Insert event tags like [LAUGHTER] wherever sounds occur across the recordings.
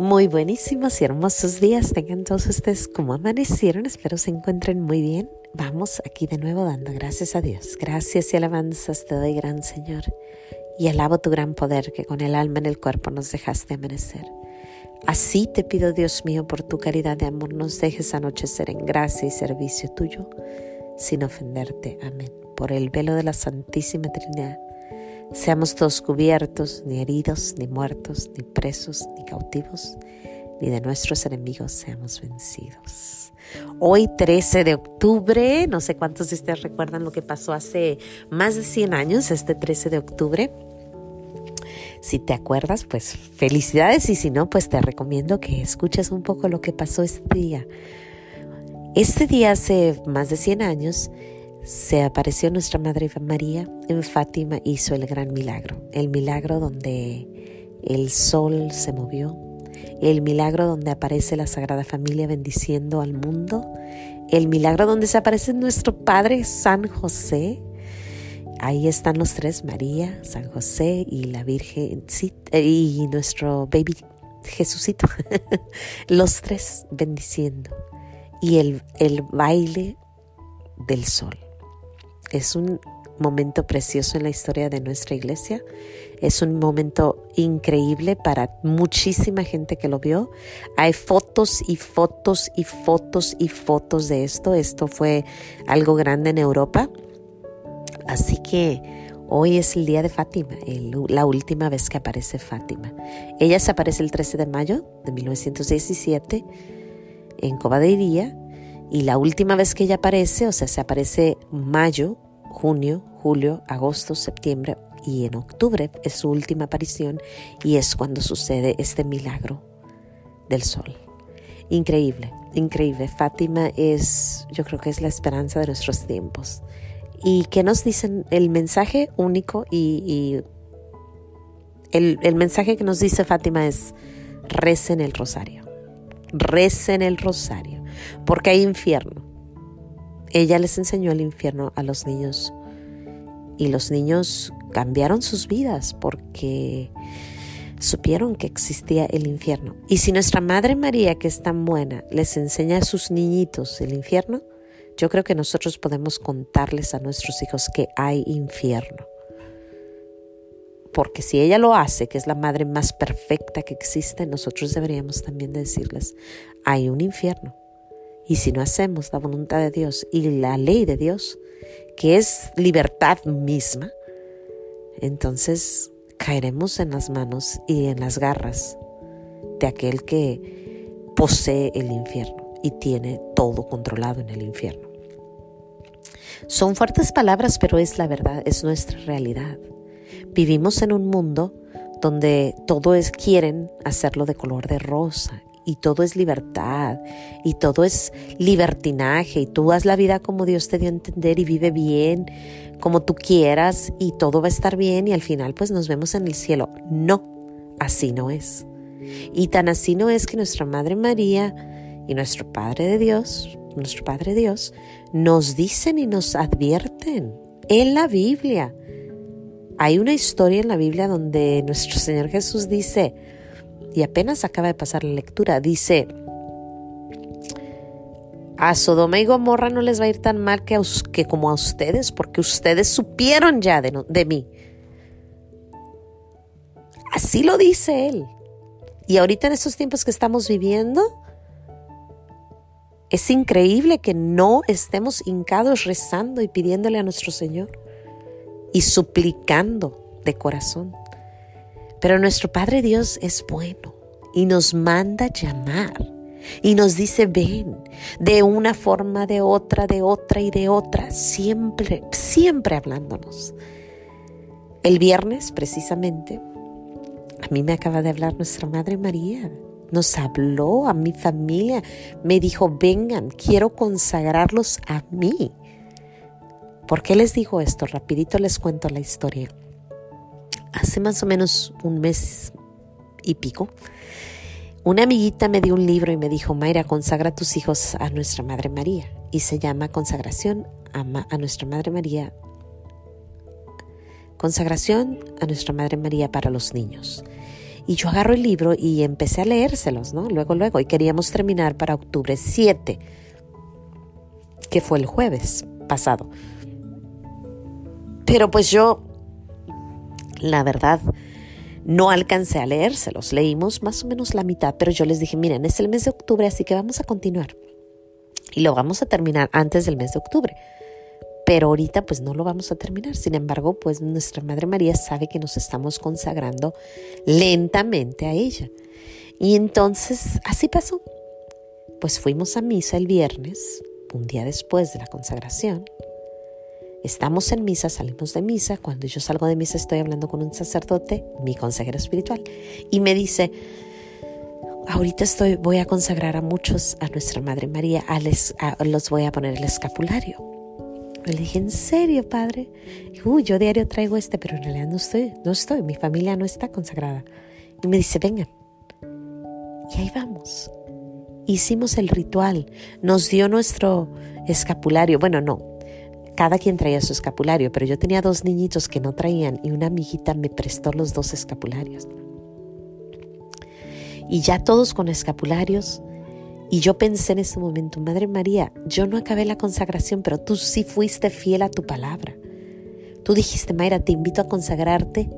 Muy buenísimos y hermosos días tengan todos ustedes como amanecieron. Espero se encuentren muy bien. Vamos aquí de nuevo dando gracias a Dios. Gracias y alabanzas te doy, gran Señor. Y alabo tu gran poder que con el alma en el cuerpo nos dejaste amanecer. Así te pido, Dios mío, por tu caridad de amor, nos dejes anochecer en gracia y servicio tuyo, sin ofenderte. Amén. Por el velo de la Santísima Trinidad Seamos todos cubiertos, ni heridos, ni muertos, ni presos, ni cautivos, ni de nuestros enemigos seamos vencidos. Hoy 13 de octubre, no sé cuántos de ustedes recuerdan lo que pasó hace más de 100 años, este 13 de octubre. Si te acuerdas, pues felicidades y si no, pues te recomiendo que escuches un poco lo que pasó este día. Este día hace más de 100 años se apareció nuestra Madre María en Fátima, hizo el gran milagro, el milagro donde el sol se movió, el milagro donde aparece la Sagrada Familia bendiciendo al mundo, el milagro donde se aparece nuestro Padre San José. Ahí están los tres, María, San José y la Virgen y nuestro baby Jesucito, [LAUGHS] los tres bendiciendo. Y el, el baile del sol. Es un momento precioso en la historia de nuestra iglesia. Es un momento increíble para muchísima gente que lo vio. Hay fotos y fotos y fotos y fotos de esto. Esto fue algo grande en Europa. Así que hoy es el día de Fátima, la última vez que aparece Fátima. Ella se aparece el 13 de mayo de 1917 en Cobadeiría y la última vez que ella aparece, o sea, se aparece mayo, junio, julio, agosto, septiembre y en octubre es su última aparición y es cuando sucede este milagro del sol. Increíble, increíble. Fátima es, yo creo que es la esperanza de nuestros tiempos. ¿Y qué nos dicen? El mensaje único y, el, el mensaje que nos dice Fátima es recen el rosario. Recen el rosario porque hay infierno. Ella les enseñó el infierno a los niños y los niños cambiaron sus vidas porque supieron que existía el infierno. Y si nuestra Madre María, que es tan buena, les enseña a sus niñitos el infierno, yo creo que nosotros podemos contarles a nuestros hijos que hay infierno. Porque si ella lo hace, que es la madre más perfecta que existe, nosotros deberíamos también decirles, hay un infierno. Y si no hacemos la voluntad de Dios y la ley de Dios, que es libertad misma, entonces caeremos en las manos y en las garras de aquel que posee el infierno y tiene todo controlado en el infierno. Son fuertes palabras, pero es la verdad, es nuestra realidad. Vivimos en un mundo donde todo es quieren hacerlo de color de rosa y todo es libertad y todo es libertinaje y tú haz la vida como Dios te dio a entender y vive bien como tú quieras y todo va a estar bien y al final pues nos vemos en el cielo. No, así no es. Y tan así no es que nuestra Madre María y nuestro Padre de Dios, nuestro Padre Dios, nos dicen y nos advierten en la Biblia. Hay una historia en la Biblia donde nuestro Señor Jesús dice, y apenas acaba de pasar la lectura, dice, a Sodoma y Gomorra no les va a ir tan mal que, que como a ustedes, porque ustedes supieron ya de, de mí. Así lo dice él. Y ahorita en estos tiempos que estamos viviendo, es increíble que no estemos hincados rezando y pidiéndole a nuestro Señor y suplicando de corazón. Pero nuestro Padre Dios es bueno y nos manda llamar y nos dice ven de una forma, de otra, de otra y de otra, siempre, siempre hablándonos. El viernes precisamente, a mí me acaba de hablar nuestra Madre María. Nos habló a mi familia, me dijo, vengan, quiero consagrarlos a mí. ¿Por qué les digo esto? Rapidito les cuento la historia hace más o menos un mes y pico, una amiguita me dio un libro y me dijo, Mayra, consagra tus hijos a nuestra Madre María. Y se llama Consagración a, a nuestra Madre María. Consagración a nuestra Madre María para los niños. Y yo agarro el libro y empecé a leérselos, ¿no? Luego, luego. Y queríamos terminar para octubre 7, que fue el jueves pasado. Pero pues yo, la verdad, no alcancé a leérselos. Leímos más o menos la mitad, pero yo les dije, miren, es el mes de octubre, así que vamos a continuar. Y lo vamos a terminar antes del mes de octubre pero ahorita pues no lo vamos a terminar. Sin embargo, pues nuestra Madre María sabe que nos estamos consagrando lentamente a ella. Y entonces así pasó. Pues fuimos a misa el viernes, un día después de la consagración. Estamos en misa, salimos de misa. Cuando yo salgo de misa estoy hablando con un sacerdote, mi consejero espiritual, y me dice, ahorita estoy, voy a consagrar a muchos a nuestra Madre María, los voy a poner el escapulario. Le dije, ¿en serio, padre? Uy, yo diario traigo este, pero en realidad no estoy, no estoy, mi familia no está consagrada. Y me dice, vengan. Y ahí vamos. Hicimos el ritual, nos dio nuestro escapulario. Bueno, no, cada quien traía su escapulario, pero yo tenía dos niñitos que no traían y una amiguita me prestó los dos escapularios. Y ya todos con escapularios, y yo pensé en ese momento, Madre María, yo no acabé la consagración, pero tú sí fuiste fiel a tu palabra. Tú dijiste, Mayra, te invito a consagrarte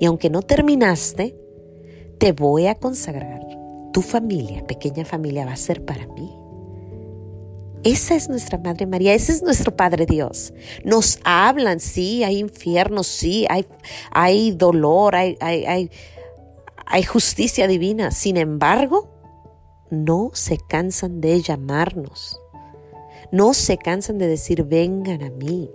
y aunque no terminaste, te voy a consagrar. Tu familia, pequeña familia, va a ser para mí. Esa es nuestra Madre María, ese es nuestro Padre Dios. Nos hablan, sí, hay infierno, sí, hay, hay dolor, hay, hay, hay, justicia divina. Sin embargo, no se cansan de llamarnos. No se cansan de decir, vengan a mí,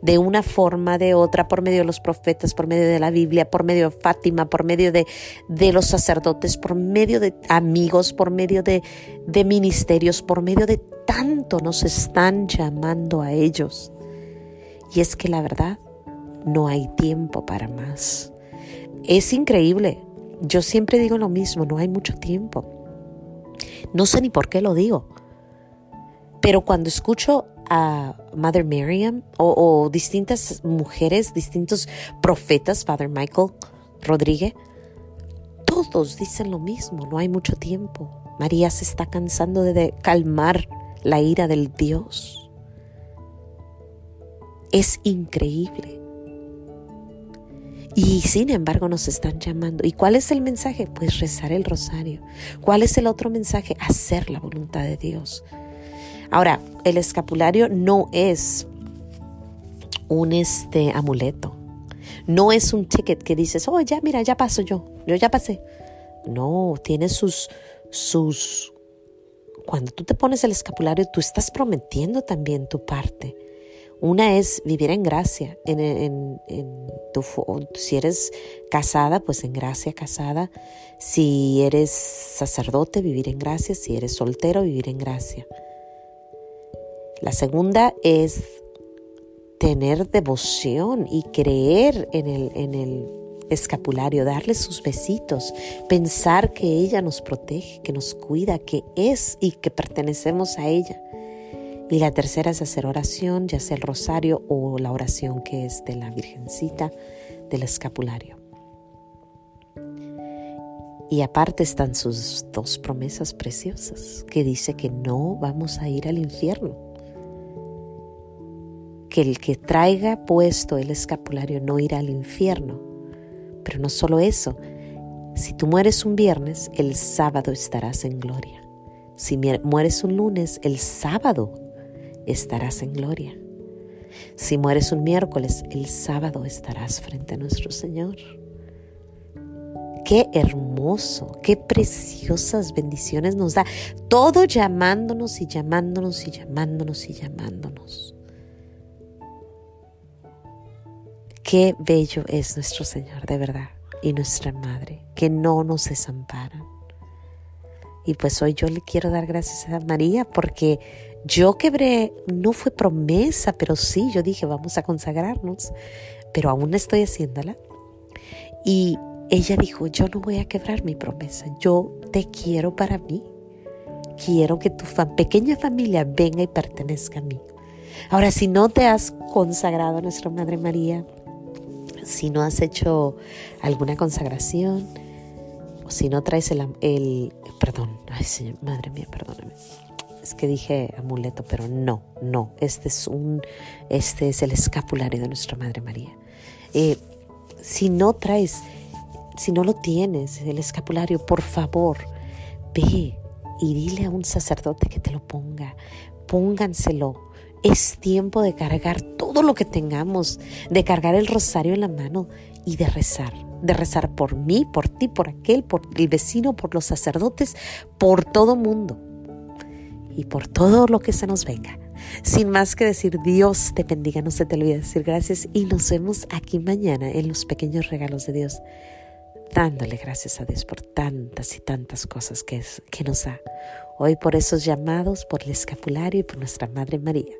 de una forma, de otra, por medio de los profetas, por medio de la Biblia, por medio de Fátima, por medio de, de los sacerdotes, por medio de amigos, por medio de, de ministerios, por medio de tanto nos están llamando a ellos. Y es que la verdad, no hay tiempo para más. Es increíble. Yo siempre digo lo mismo, no hay mucho tiempo. No sé ni por qué lo digo. Pero cuando escucho a Mother Miriam o, distintas mujeres, distintos profetas, Father Michael Rodríguez, todos dicen lo mismo, no hay mucho tiempo. María se está cansando de calmar la ira del Dios. Es increíble. Y sin embargo nos están llamando. ¿Y cuál es el mensaje? Pues rezar el rosario. ¿Cuál es el otro mensaje? Hacer la voluntad de Dios. Ahora, el escapulario no es un este amuleto. No es un ticket que dices, oh, ya, mira, ya paso yo, yo ya pasé. No, tiene sus, sus, cuando tú te pones el escapulario, tú estás prometiendo también tu parte. Una es vivir en gracia, en, tu, si eres casada, pues en gracia casada. Si eres sacerdote, vivir en gracia. Si eres soltero, vivir en gracia. La segunda es tener devoción y creer en el, en el escapulario, darle sus besitos, pensar que ella nos protege, que nos cuida, que es y que pertenecemos a ella. Y la tercera es hacer oración, ya sea el rosario o la oración que es de la Virgencita del escapulario. Y aparte están sus dos promesas preciosas, que dice que no vamos a ir al infierno. Que el que traiga puesto el escapulario no irá al infierno. Pero no solo eso, si tú mueres un viernes, el sábado estarás en gloria. Si mueres un lunes, el sábado estarás en gloria. Si mueres un miércoles, el sábado estarás frente a nuestro Señor. Qué hermoso, qué preciosas bendiciones nos da. Todo llamándonos y llamándonos y llamándonos y llamándonos. Qué bello es nuestro Señor, de verdad, y nuestra Madre, que no nos desamparan. Y pues hoy yo le quiero dar gracias a María porque yo quebré, no fue promesa, pero sí, yo dije, vamos a consagrarnos, pero aún estoy haciéndola. Y ella dijo, yo no voy a quebrar mi promesa, yo te quiero para mí. Quiero que tu pequeña familia venga y pertenezca a mí. Ahora, si no te has consagrado a nuestra Madre María, si no has hecho alguna consagración, o si no traes el, el perdón, madre mía, perdóname. Es que dije amuleto, pero no, no. Este es un, este es el escapulario de nuestra Madre María. Eh, si no traes, si no lo tienes, el escapulario, por favor, ve y dile a un sacerdote que te lo ponga. Pónganselo. Es tiempo de cargar todo lo que tengamos, de cargar el rosario en la mano y de rezar, de rezar por mí, por ti, por aquel, por el vecino, por los sacerdotes, por todo mundo y por todo lo que se nos venga. Sin más que decir, Dios te bendiga, no se te olvide decir gracias y nos vemos aquí mañana en los pequeños regalos de Dios, dándole gracias a Dios por tantas y tantas cosas que, que nos da. Hoy por esos llamados, por el escapulario y por nuestra Madre María.